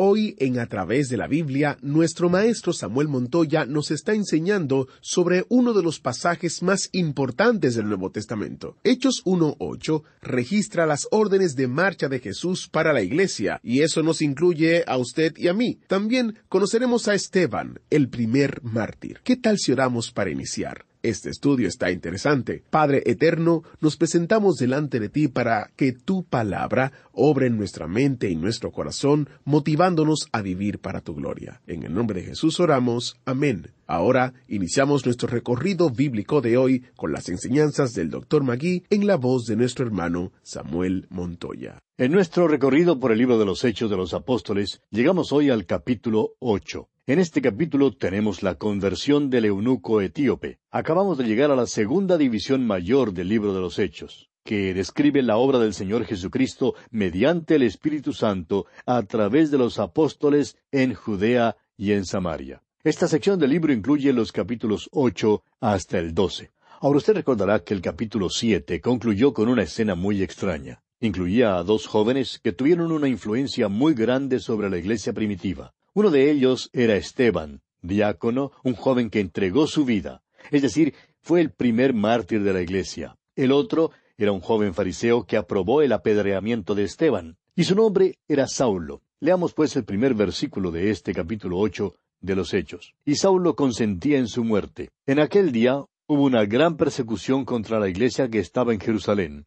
Hoy en A través de la Biblia, nuestro maestro Samuel Montoya nos está enseñando sobre uno de los pasajes más importantes del Nuevo Testamento. Hechos 1.8 registra las órdenes de marcha de Jesús para la iglesia, y eso nos incluye a usted y a mí. También conoceremos a Esteban, el primer mártir. ¿Qué tal si oramos para iniciar? Este estudio está interesante. Padre Eterno, nos presentamos delante de ti para que tu palabra obre en nuestra mente y nuestro corazón, motivándonos a vivir para tu gloria. En el nombre de Jesús oramos. Amén. Ahora iniciamos nuestro recorrido bíblico de hoy con las enseñanzas del Dr. Magui en la voz de nuestro hermano Samuel Montoya. En nuestro recorrido por el libro de los Hechos de los Apóstoles, llegamos hoy al capítulo ocho. En este capítulo tenemos la conversión del eunuco etíope. Acabamos de llegar a la segunda división mayor del libro de los Hechos, que describe la obra del Señor Jesucristo mediante el Espíritu Santo a través de los apóstoles en Judea y en Samaria. Esta sección del libro incluye los capítulos ocho hasta el doce. Ahora usted recordará que el capítulo siete concluyó con una escena muy extraña. Incluía a dos jóvenes que tuvieron una influencia muy grande sobre la iglesia primitiva. Uno de ellos era Esteban, diácono, un joven que entregó su vida, es decir, fue el primer mártir de la iglesia. El otro era un joven fariseo que aprobó el apedreamiento de Esteban, y su nombre era Saulo. Leamos pues el primer versículo de este capítulo ocho de los Hechos. Y Saulo consentía en su muerte. En aquel día hubo una gran persecución contra la iglesia que estaba en Jerusalén,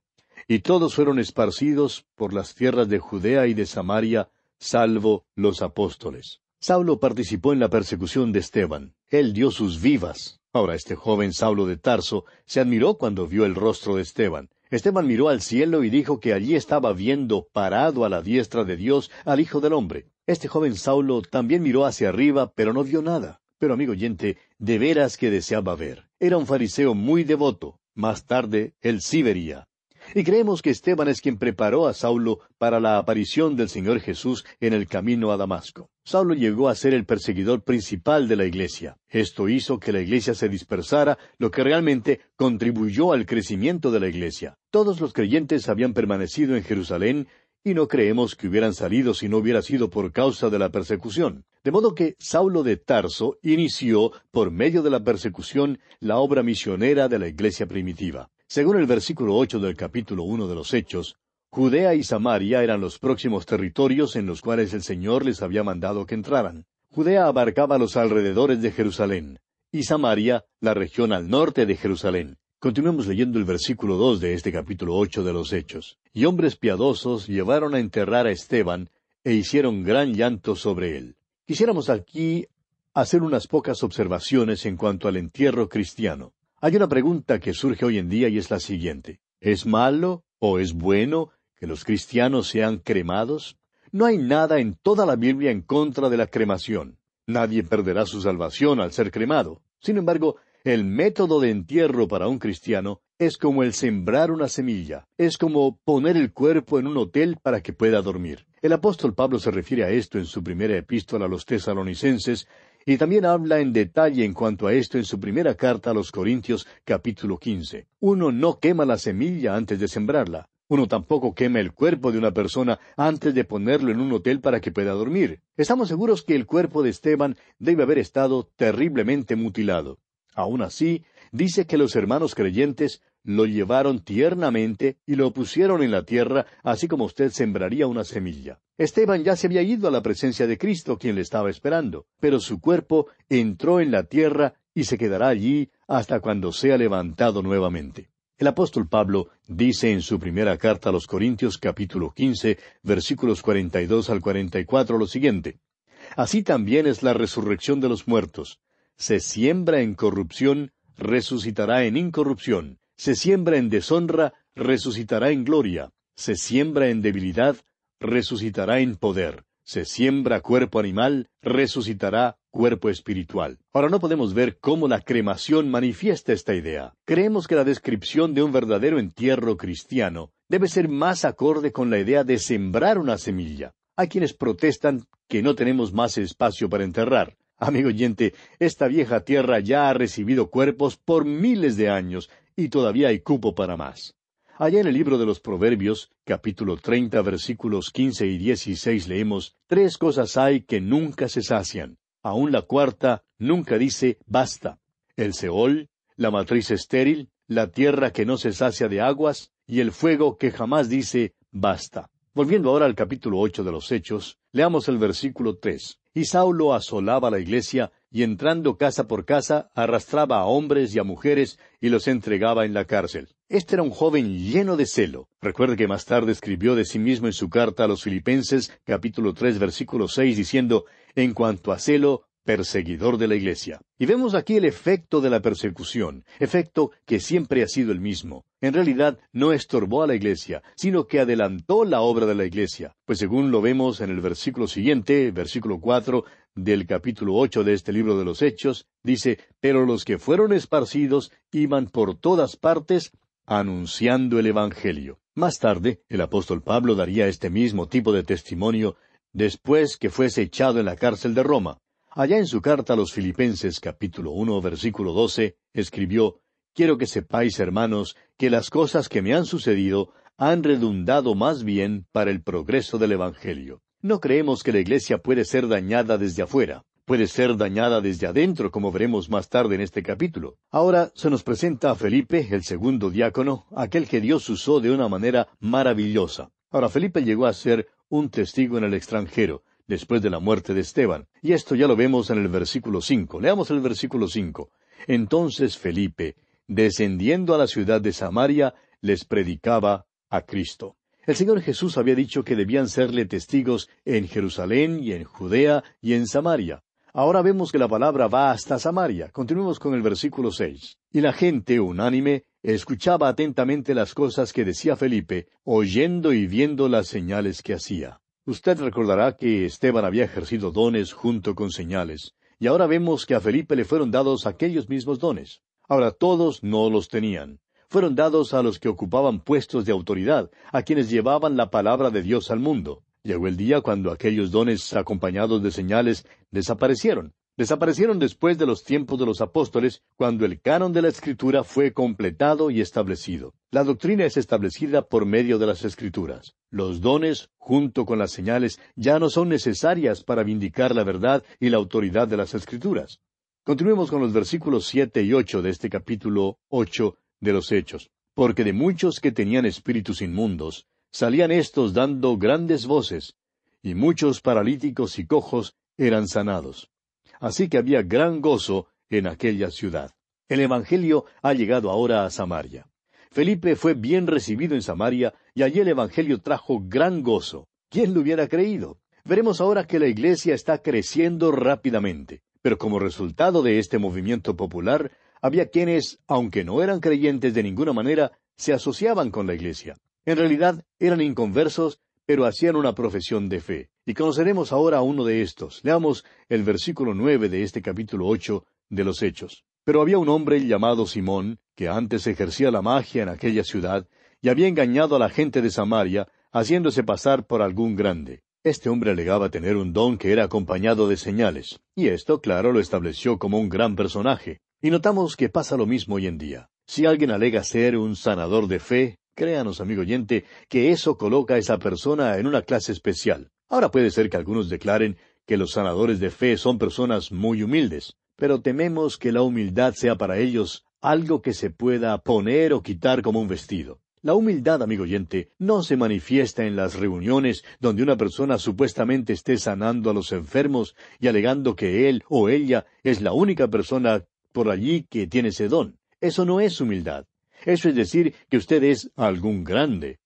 y todos fueron esparcidos por las tierras de Judea y de Samaria, salvo los apóstoles. Saulo participó en la persecución de Esteban. Él dio sus vivas. Ahora este joven Saulo de Tarso se admiró cuando vio el rostro de Esteban. Esteban miró al cielo y dijo que allí estaba viendo parado a la diestra de Dios al Hijo del Hombre. Este joven Saulo también miró hacia arriba, pero no vio nada. Pero amigo oyente, de veras que deseaba ver. Era un fariseo muy devoto. Más tarde, él sí vería. Y creemos que Esteban es quien preparó a Saulo para la aparición del Señor Jesús en el camino a Damasco. Saulo llegó a ser el perseguidor principal de la iglesia. Esto hizo que la iglesia se dispersara, lo que realmente contribuyó al crecimiento de la iglesia. Todos los creyentes habían permanecido en Jerusalén y no creemos que hubieran salido si no hubiera sido por causa de la persecución. De modo que Saulo de Tarso inició, por medio de la persecución, la obra misionera de la iglesia primitiva. Según el versículo ocho del capítulo uno de los Hechos, Judea y Samaria eran los próximos territorios en los cuales el Señor les había mandado que entraran. Judea abarcaba los alrededores de Jerusalén, y Samaria la región al norte de Jerusalén. Continuemos leyendo el versículo dos de este capítulo ocho de los Hechos. Y hombres piadosos llevaron a enterrar a Esteban, e hicieron gran llanto sobre él. Quisiéramos aquí hacer unas pocas observaciones en cuanto al entierro cristiano. Hay una pregunta que surge hoy en día y es la siguiente. ¿Es malo o es bueno que los cristianos sean cremados? No hay nada en toda la Biblia en contra de la cremación. Nadie perderá su salvación al ser cremado. Sin embargo, el método de entierro para un cristiano es como el sembrar una semilla, es como poner el cuerpo en un hotel para que pueda dormir. El apóstol Pablo se refiere a esto en su primera epístola a los tesalonicenses y también habla en detalle en cuanto a esto en su primera carta a los Corintios capítulo 15. Uno no quema la semilla antes de sembrarla. Uno tampoco quema el cuerpo de una persona antes de ponerlo en un hotel para que pueda dormir. Estamos seguros que el cuerpo de Esteban debe haber estado terriblemente mutilado. Aun así, dice que los hermanos creyentes lo llevaron tiernamente y lo pusieron en la tierra, así como usted sembraría una semilla. Esteban ya se había ido a la presencia de Cristo, quien le estaba esperando, pero su cuerpo entró en la tierra y se quedará allí hasta cuando sea levantado nuevamente. El apóstol Pablo dice en su primera carta a los Corintios capítulo quince versículos cuarenta y dos al cuarenta y cuatro lo siguiente. Así también es la resurrección de los muertos. Se siembra en corrupción, resucitará en incorrupción. Se siembra en deshonra, resucitará en gloria. Se siembra en debilidad, resucitará en poder se siembra cuerpo animal, resucitará cuerpo espiritual. Ahora no podemos ver cómo la cremación manifiesta esta idea. Creemos que la descripción de un verdadero entierro cristiano debe ser más acorde con la idea de sembrar una semilla. Hay quienes protestan que no tenemos más espacio para enterrar. Amigo oyente, esta vieja tierra ya ha recibido cuerpos por miles de años y todavía hay cupo para más. Allá en el libro de los Proverbios, capítulo treinta, versículos quince y dieciséis, leemos Tres cosas hay que nunca se sacian. Aun la cuarta nunca dice basta. El Seol, la matriz estéril, la tierra que no se sacia de aguas, y el fuego que jamás dice basta. Volviendo ahora al capítulo ocho de los Hechos, leamos el versículo tres. Y Saulo asolaba la iglesia, y entrando casa por casa, arrastraba a hombres y a mujeres, y los entregaba en la cárcel. Este era un joven lleno de celo. Recuerde que más tarde escribió de sí mismo en su carta a los Filipenses, capítulo tres, versículo seis, diciendo, En cuanto a celo, perseguidor de la Iglesia. Y vemos aquí el efecto de la persecución, efecto que siempre ha sido el mismo. En realidad no estorbó a la Iglesia, sino que adelantó la obra de la Iglesia, pues según lo vemos en el versículo siguiente, versículo cuatro del capítulo ocho de este libro de los Hechos, dice, Pero los que fueron esparcidos iban por todas partes anunciando el Evangelio. Más tarde, el apóstol Pablo daría este mismo tipo de testimonio después que fuese echado en la cárcel de Roma. Allá en su carta a los Filipenses capítulo uno versículo doce escribió Quiero que sepáis, hermanos, que las cosas que me han sucedido han redundado más bien para el progreso del Evangelio. No creemos que la Iglesia puede ser dañada desde afuera puede ser dañada desde adentro, como veremos más tarde en este capítulo. Ahora se nos presenta a Felipe, el segundo diácono, aquel que Dios usó de una manera maravillosa. Ahora Felipe llegó a ser un testigo en el extranjero, después de la muerte de Esteban. Y esto ya lo vemos en el versículo cinco. Leamos el versículo cinco. Entonces Felipe, descendiendo a la ciudad de Samaria, les predicaba a Cristo. El Señor Jesús había dicho que debían serle testigos en Jerusalén y en Judea y en Samaria. Ahora vemos que la palabra va hasta Samaria. Continuemos con el versículo seis. Y la gente, unánime, escuchaba atentamente las cosas que decía Felipe, oyendo y viendo las señales que hacía. Usted recordará que Esteban había ejercido dones junto con señales, y ahora vemos que a Felipe le fueron dados aquellos mismos dones. Ahora todos no los tenían. Fueron dados a los que ocupaban puestos de autoridad, a quienes llevaban la palabra de Dios al mundo. Llegó el día cuando aquellos dones acompañados de señales desaparecieron. Desaparecieron después de los tiempos de los apóstoles, cuando el canon de la Escritura fue completado y establecido. La doctrina es establecida por medio de las Escrituras. Los dones, junto con las señales, ya no son necesarias para vindicar la verdad y la autoridad de las Escrituras. Continuemos con los versículos siete y ocho de este capítulo ocho de los Hechos. Porque de muchos que tenían espíritus inmundos, salían éstos dando grandes voces, y muchos paralíticos y cojos eran sanados. Así que había gran gozo en aquella ciudad. El Evangelio ha llegado ahora a Samaria. Felipe fue bien recibido en Samaria y allí el Evangelio trajo gran gozo. ¿Quién lo hubiera creído? Veremos ahora que la iglesia está creciendo rápidamente. Pero como resultado de este movimiento popular, había quienes, aunque no eran creyentes de ninguna manera, se asociaban con la iglesia. En realidad eran inconversos, pero hacían una profesión de fe. Y conoceremos ahora a uno de estos. Leamos el versículo nueve de este capítulo ocho de los Hechos. Pero había un hombre llamado Simón, que antes ejercía la magia en aquella ciudad, y había engañado a la gente de Samaria, haciéndose pasar por algún grande. Este hombre alegaba tener un don que era acompañado de señales, y esto, claro, lo estableció como un gran personaje. Y notamos que pasa lo mismo hoy en día. Si alguien alega ser un sanador de fe, créanos, amigo oyente, que eso coloca a esa persona en una clase especial. Ahora puede ser que algunos declaren que los sanadores de fe son personas muy humildes, pero tememos que la humildad sea para ellos algo que se pueda poner o quitar como un vestido. La humildad, amigo oyente, no se manifiesta en las reuniones donde una persona supuestamente esté sanando a los enfermos y alegando que él o ella es la única persona por allí que tiene ese don. Eso no es humildad. Eso es decir que usted es algún grande.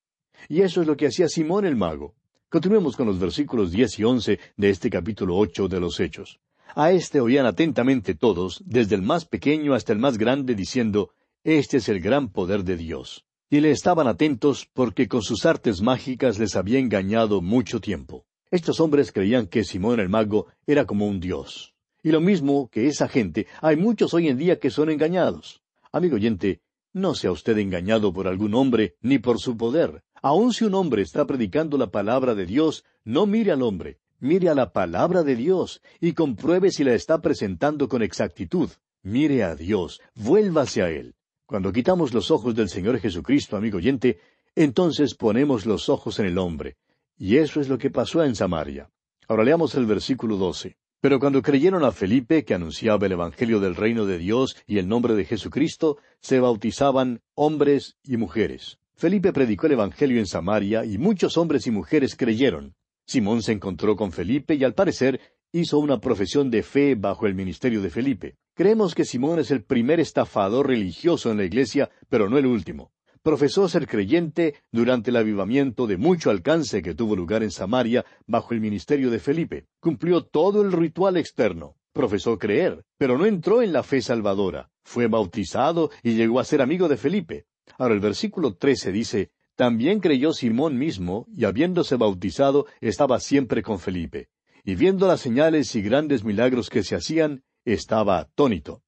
Y eso es lo que hacía Simón el mago. Continuemos con los versículos diez y once de este capítulo ocho de los Hechos. A éste oían atentamente todos, desde el más pequeño hasta el más grande, diciendo, Este es el gran poder de Dios y le estaban atentos porque con sus artes mágicas les había engañado mucho tiempo. Estos hombres creían que Simón el mago era como un dios. Y lo mismo que esa gente, hay muchos hoy en día que son engañados. Amigo oyente, no sea usted engañado por algún hombre ni por su poder. Aun si un hombre está predicando la palabra de Dios, no mire al hombre, mire a la palabra de Dios y compruebe si la está presentando con exactitud. Mire a Dios, vuélvase a Él. Cuando quitamos los ojos del Señor Jesucristo, amigo oyente, entonces ponemos los ojos en el hombre. Y eso es lo que pasó en Samaria. Ahora leamos el versículo doce. Pero cuando creyeron a Felipe, que anunciaba el Evangelio del reino de Dios y el nombre de Jesucristo, se bautizaban hombres y mujeres. Felipe predicó el Evangelio en Samaria y muchos hombres y mujeres creyeron. Simón se encontró con Felipe y al parecer hizo una profesión de fe bajo el ministerio de Felipe. Creemos que Simón es el primer estafador religioso en la iglesia, pero no el último. Profesó ser creyente durante el avivamiento de mucho alcance que tuvo lugar en Samaria bajo el ministerio de Felipe. Cumplió todo el ritual externo. Profesó creer, pero no entró en la fe salvadora. Fue bautizado y llegó a ser amigo de Felipe. Ahora el versículo trece dice, También creyó Simón mismo, y habiéndose bautizado, estaba siempre con Felipe. Y viendo las señales y grandes milagros que se hacían, estaba atónito.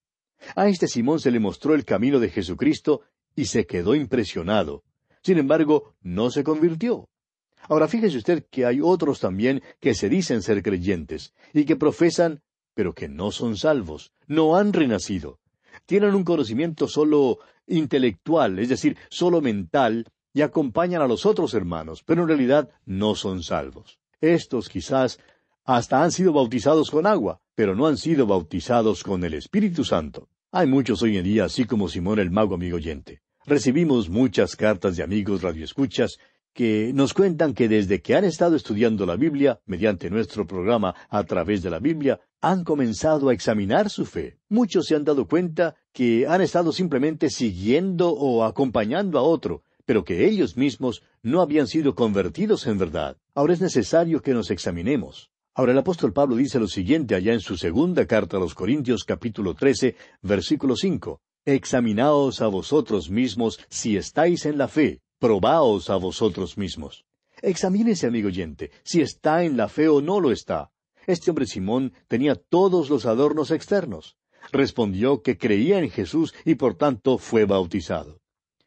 A este Simón se le mostró el camino de Jesucristo y se quedó impresionado. Sin embargo, no se convirtió. Ahora fíjese usted que hay otros también que se dicen ser creyentes y que profesan, pero que no son salvos, no han renacido. Tienen un conocimiento solo intelectual, es decir, solo mental, y acompañan a los otros hermanos, pero en realidad no son salvos. Estos quizás hasta han sido bautizados con agua, pero no han sido bautizados con el Espíritu Santo. Hay muchos hoy en día, así como Simón el mago amigo oyente. Recibimos muchas cartas de amigos radioescuchas que nos cuentan que desde que han estado estudiando la Biblia, mediante nuestro programa a través de la Biblia, han comenzado a examinar su fe. Muchos se han dado cuenta que han estado simplemente siguiendo o acompañando a otro, pero que ellos mismos no habían sido convertidos en verdad. Ahora es necesario que nos examinemos. Ahora el apóstol Pablo dice lo siguiente allá en su segunda carta a los Corintios capítulo trece, versículo cinco. Examinaos a vosotros mismos si estáis en la fe, probaos a vosotros mismos. Examínese, amigo oyente, si está en la fe o no lo está. Este hombre Simón tenía todos los adornos externos. Respondió que creía en Jesús y por tanto fue bautizado.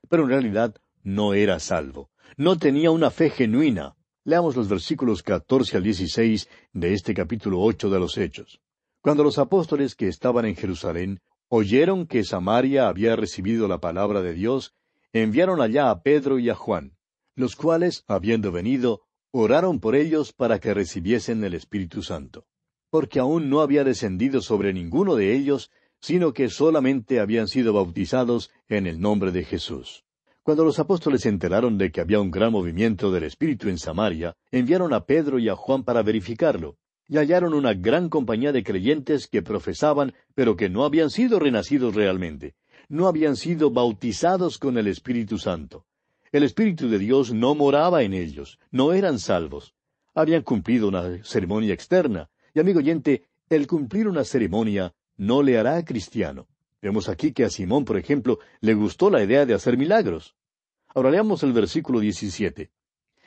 Pero en realidad no era salvo. No tenía una fe genuina. Leamos los versículos catorce al dieciséis de este capítulo ocho de los Hechos. Cuando los apóstoles que estaban en Jerusalén oyeron que Samaria había recibido la palabra de Dios, enviaron allá a Pedro y a Juan, los cuales, habiendo venido, oraron por ellos para que recibiesen el Espíritu Santo, porque aún no había descendido sobre ninguno de ellos, sino que solamente habían sido bautizados en el nombre de Jesús. Cuando los apóstoles se enteraron de que había un gran movimiento del Espíritu en Samaria, enviaron a Pedro y a Juan para verificarlo, y hallaron una gran compañía de creyentes que profesaban, pero que no habían sido renacidos realmente, no habían sido bautizados con el Espíritu Santo. El Espíritu de Dios no moraba en ellos, no eran salvos. Habían cumplido una ceremonia externa, y amigo oyente, el cumplir una ceremonia no le hará cristiano. Vemos aquí que a Simón, por ejemplo, le gustó la idea de hacer milagros. Ahora leamos el versículo 17.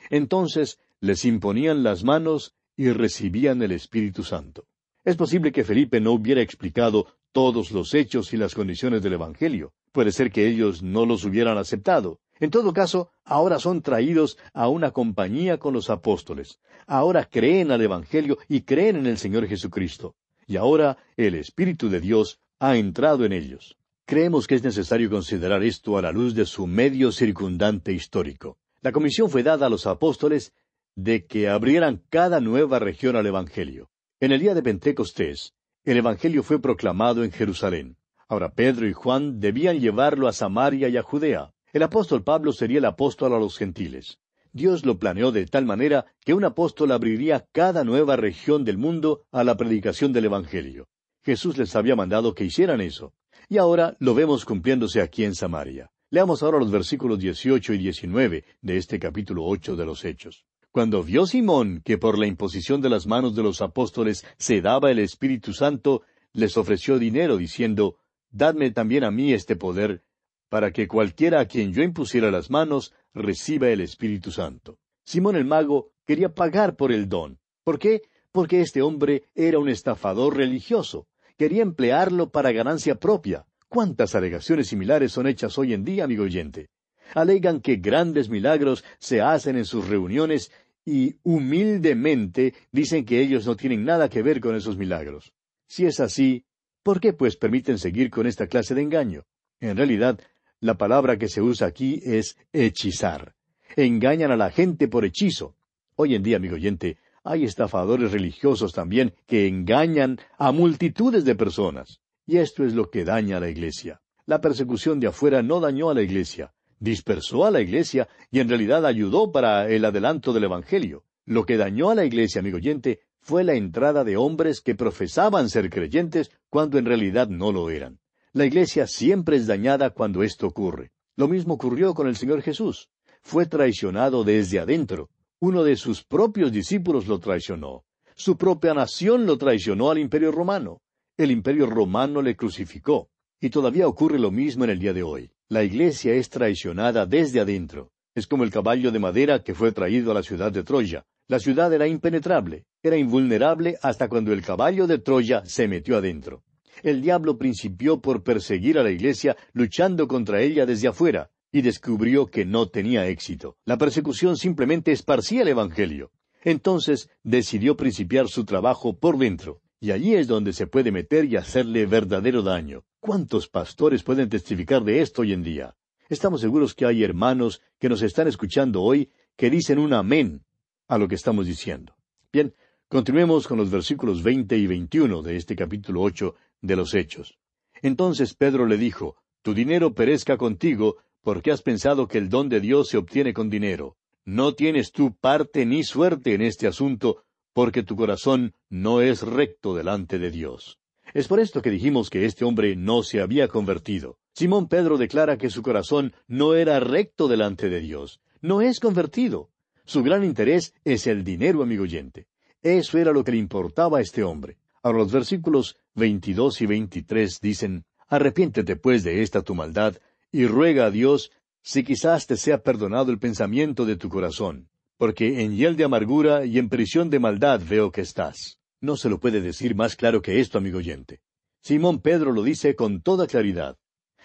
Entonces les imponían las manos y recibían el Espíritu Santo. Es posible que Felipe no hubiera explicado todos los hechos y las condiciones del Evangelio. Puede ser que ellos no los hubieran aceptado. En todo caso, ahora son traídos a una compañía con los apóstoles. ahora creen al Evangelio y creen en el Señor Jesucristo. Y ahora el Espíritu de Dios ha entrado en ellos. Creemos que es necesario considerar esto a la luz de su medio circundante histórico. La comisión fue dada a los apóstoles de que abrieran cada nueva región al Evangelio. En el día de Pentecostés, el Evangelio fue proclamado en Jerusalén. Ahora Pedro y Juan debían llevarlo a Samaria y a Judea. El apóstol Pablo sería el apóstol a los gentiles. Dios lo planeó de tal manera que un apóstol abriría cada nueva región del mundo a la predicación del Evangelio. Jesús les había mandado que hicieran eso. Y ahora lo vemos cumpliéndose aquí en Samaria. Leamos ahora los versículos 18 y 19 de este capítulo 8 de los Hechos. Cuando vio Simón que por la imposición de las manos de los apóstoles se daba el Espíritu Santo, les ofreció dinero, diciendo, Dadme también a mí este poder, para que cualquiera a quien yo impusiera las manos reciba el Espíritu Santo. Simón el mago quería pagar por el don. ¿Por qué? Porque este hombre era un estafador religioso. Quería emplearlo para ganancia propia. ¿Cuántas alegaciones similares son hechas hoy en día, amigo oyente? Alegan que grandes milagros se hacen en sus reuniones y humildemente dicen que ellos no tienen nada que ver con esos milagros. Si es así, ¿por qué pues permiten seguir con esta clase de engaño? En realidad, la palabra que se usa aquí es hechizar. Engañan a la gente por hechizo. Hoy en día, amigo oyente, hay estafadores religiosos también que engañan a multitudes de personas. Y esto es lo que daña a la iglesia. La persecución de afuera no dañó a la iglesia, dispersó a la iglesia y en realidad ayudó para el adelanto del Evangelio. Lo que dañó a la iglesia, amigo oyente, fue la entrada de hombres que profesaban ser creyentes cuando en realidad no lo eran. La iglesia siempre es dañada cuando esto ocurre. Lo mismo ocurrió con el Señor Jesús. Fue traicionado desde adentro. Uno de sus propios discípulos lo traicionó. Su propia nación lo traicionó al imperio romano. El imperio romano le crucificó. Y todavía ocurre lo mismo en el día de hoy. La iglesia es traicionada desde adentro. Es como el caballo de madera que fue traído a la ciudad de Troya. La ciudad era impenetrable, era invulnerable hasta cuando el caballo de Troya se metió adentro el diablo principió por perseguir a la iglesia luchando contra ella desde afuera, y descubrió que no tenía éxito. La persecución simplemente esparcía el Evangelio. Entonces decidió principiar su trabajo por dentro, y allí es donde se puede meter y hacerle verdadero daño. ¿Cuántos pastores pueden testificar de esto hoy en día? Estamos seguros que hay hermanos que nos están escuchando hoy que dicen un amén a lo que estamos diciendo. Bien, continuemos con los versículos veinte y veintiuno de este capítulo ocho de los Hechos. Entonces Pedro le dijo, Tu dinero perezca contigo, porque has pensado que el don de Dios se obtiene con dinero. No tienes tú parte ni suerte en este asunto, porque tu corazón no es recto delante de Dios. Es por esto que dijimos que este hombre no se había convertido. Simón Pedro declara que su corazón no era recto delante de Dios. No es convertido. Su gran interés es el dinero, amigo oyente. Eso era lo que le importaba a este hombre. Ahora los versículos 22 y 23 dicen, Arrepiéntete pues de esta tu maldad, y ruega a Dios si quizás te sea perdonado el pensamiento de tu corazón, porque en hiel de amargura y en prisión de maldad veo que estás. No se lo puede decir más claro que esto, amigo oyente. Simón Pedro lo dice con toda claridad.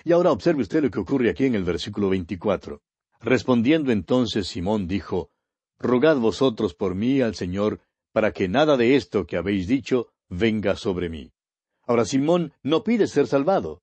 Y ahora observe usted lo que ocurre aquí en el versículo 24. Respondiendo entonces Simón dijo, Rogad vosotros por mí al Señor, para que nada de esto que habéis dicho venga sobre mí. Ahora Simón no pide ser salvado.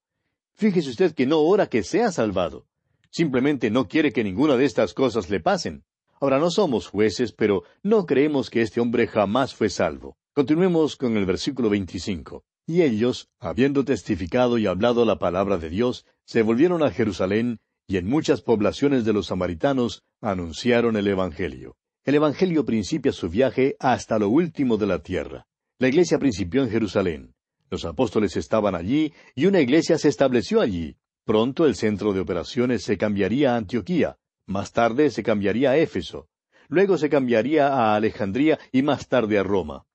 Fíjese usted que no ora que sea salvado. Simplemente no quiere que ninguna de estas cosas le pasen. Ahora no somos jueces, pero no creemos que este hombre jamás fue salvo. Continuemos con el versículo 25. Y ellos, habiendo testificado y hablado la palabra de Dios, se volvieron a Jerusalén, y en muchas poblaciones de los samaritanos anunciaron el Evangelio. El Evangelio principia su viaje hasta lo último de la tierra. La iglesia principió en Jerusalén. Los apóstoles estaban allí y una iglesia se estableció allí. Pronto el centro de operaciones se cambiaría a Antioquía. Más tarde se cambiaría a Éfeso. Luego se cambiaría a Alejandría y más tarde a Roma.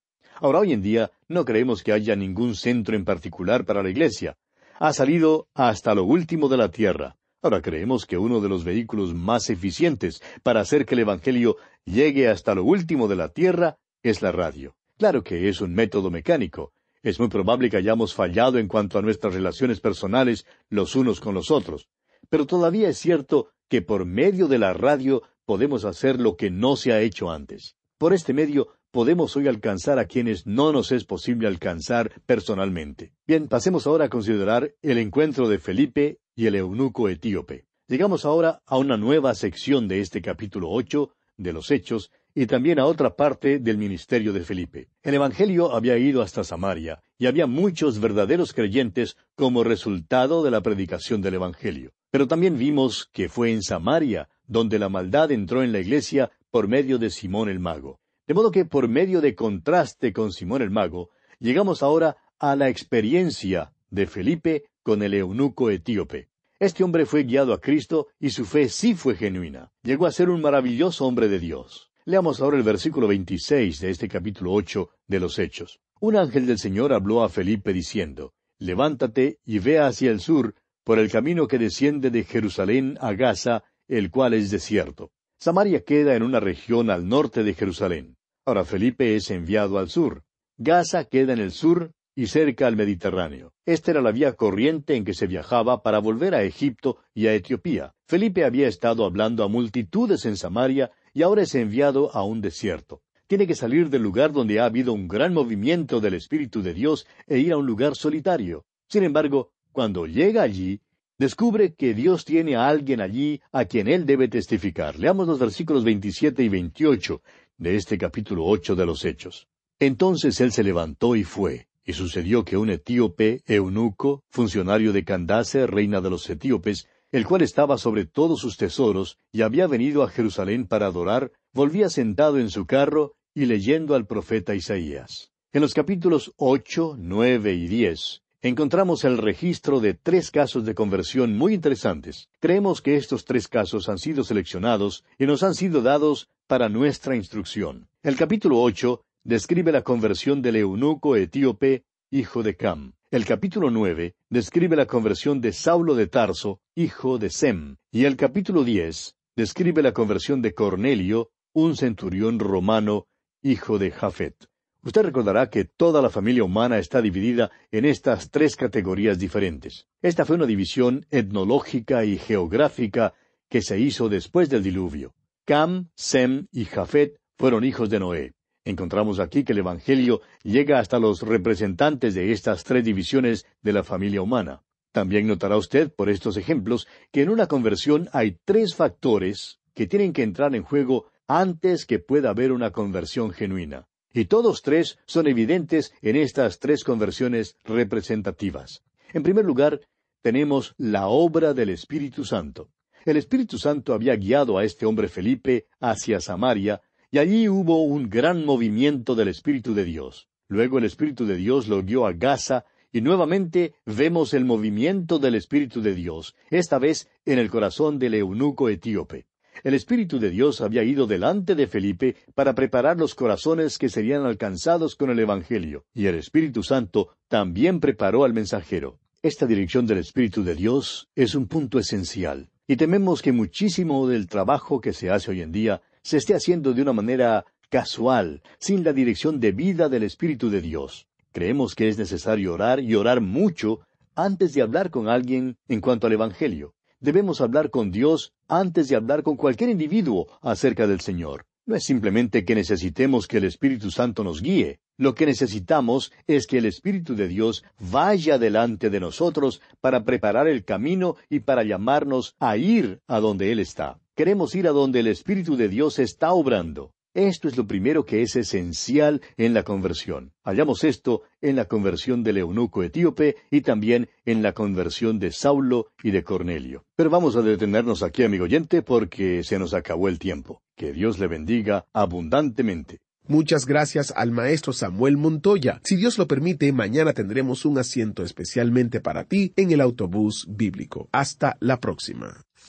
Ahora hoy en día no creemos que haya ningún centro en particular para la iglesia. Ha salido hasta lo último de la tierra. Ahora creemos que uno de los vehículos más eficientes para hacer que el Evangelio llegue hasta lo último de la tierra es la radio. Claro que es un método mecánico. Es muy probable que hayamos fallado en cuanto a nuestras relaciones personales los unos con los otros. Pero todavía es cierto que por medio de la radio podemos hacer lo que no se ha hecho antes. Por este medio podemos hoy alcanzar a quienes no nos es posible alcanzar personalmente. Bien, pasemos ahora a considerar el encuentro de Felipe y el eunuco etíope. Llegamos ahora a una nueva sección de este capítulo ocho de los Hechos y también a otra parte del ministerio de Felipe. El Evangelio había ido hasta Samaria y había muchos verdaderos creyentes como resultado de la predicación del Evangelio. Pero también vimos que fue en Samaria donde la maldad entró en la iglesia por medio de Simón el mago. De modo que por medio de contraste con Simón el mago, llegamos ahora a la experiencia de Felipe con el eunuco etíope. Este hombre fue guiado a Cristo y su fe sí fue genuina. Llegó a ser un maravilloso hombre de Dios. Leamos ahora el versículo 26 de este capítulo 8 de los Hechos. Un ángel del Señor habló a Felipe diciendo, Levántate y ve hacia el sur, por el camino que desciende de Jerusalén a Gaza, el cual es desierto. Samaria queda en una región al norte de Jerusalén. Ahora Felipe es enviado al sur. Gaza queda en el sur y cerca al Mediterráneo. Esta era la vía corriente en que se viajaba para volver a Egipto y a Etiopía. Felipe había estado hablando a multitudes en Samaria y ahora es enviado a un desierto. Tiene que salir del lugar donde ha habido un gran movimiento del Espíritu de Dios e ir a un lugar solitario. Sin embargo, cuando llega allí, descubre que Dios tiene a alguien allí a quien él debe testificar. Leamos los versículos 27 y 28 de este capítulo 8 de los Hechos. Entonces él se levantó y fue. Y sucedió que un etíope, eunuco, funcionario de Candace, reina de los etíopes, el cual estaba sobre todos sus tesoros, y había venido a Jerusalén para adorar, volvía sentado en su carro y leyendo al profeta Isaías. En los capítulos ocho, nueve y diez encontramos el registro de tres casos de conversión muy interesantes. Creemos que estos tres casos han sido seleccionados y nos han sido dados para nuestra instrucción. El capítulo ocho describe la conversión del eunuco etíope, hijo de Cam. El capítulo nueve describe la conversión de Saulo de Tarso, hijo de Sem. Y el capítulo diez describe la conversión de Cornelio, un centurión romano, hijo de Jafet. Usted recordará que toda la familia humana está dividida en estas tres categorías diferentes. Esta fue una división etnológica y geográfica que se hizo después del diluvio. Cam, Sem y Jafet fueron hijos de Noé. Encontramos aquí que el Evangelio llega hasta los representantes de estas tres divisiones de la familia humana. También notará usted por estos ejemplos que en una conversión hay tres factores que tienen que entrar en juego antes que pueda haber una conversión genuina. Y todos tres son evidentes en estas tres conversiones representativas. En primer lugar, tenemos la obra del Espíritu Santo. El Espíritu Santo había guiado a este hombre Felipe hacia Samaria, y allí hubo un gran movimiento del Espíritu de Dios. Luego el Espíritu de Dios lo guió a Gaza, y nuevamente vemos el movimiento del Espíritu de Dios, esta vez en el corazón del eunuco etíope. El Espíritu de Dios había ido delante de Felipe para preparar los corazones que serían alcanzados con el Evangelio, y el Espíritu Santo también preparó al mensajero. Esta dirección del Espíritu de Dios es un punto esencial, y tememos que muchísimo del trabajo que se hace hoy en día se esté haciendo de una manera casual, sin la dirección debida del Espíritu de Dios. Creemos que es necesario orar y orar mucho antes de hablar con alguien en cuanto al Evangelio debemos hablar con Dios antes de hablar con cualquier individuo acerca del Señor. No es simplemente que necesitemos que el Espíritu Santo nos guíe. Lo que necesitamos es que el Espíritu de Dios vaya delante de nosotros para preparar el camino y para llamarnos a ir a donde Él está. Queremos ir a donde el Espíritu de Dios está obrando. Esto es lo primero que es esencial en la conversión. Hallamos esto en la conversión del eunuco etíope y también en la conversión de Saulo y de Cornelio. Pero vamos a detenernos aquí, amigo oyente, porque se nos acabó el tiempo. Que Dios le bendiga abundantemente. Muchas gracias al maestro Samuel Montoya. Si Dios lo permite, mañana tendremos un asiento especialmente para ti en el autobús bíblico. Hasta la próxima.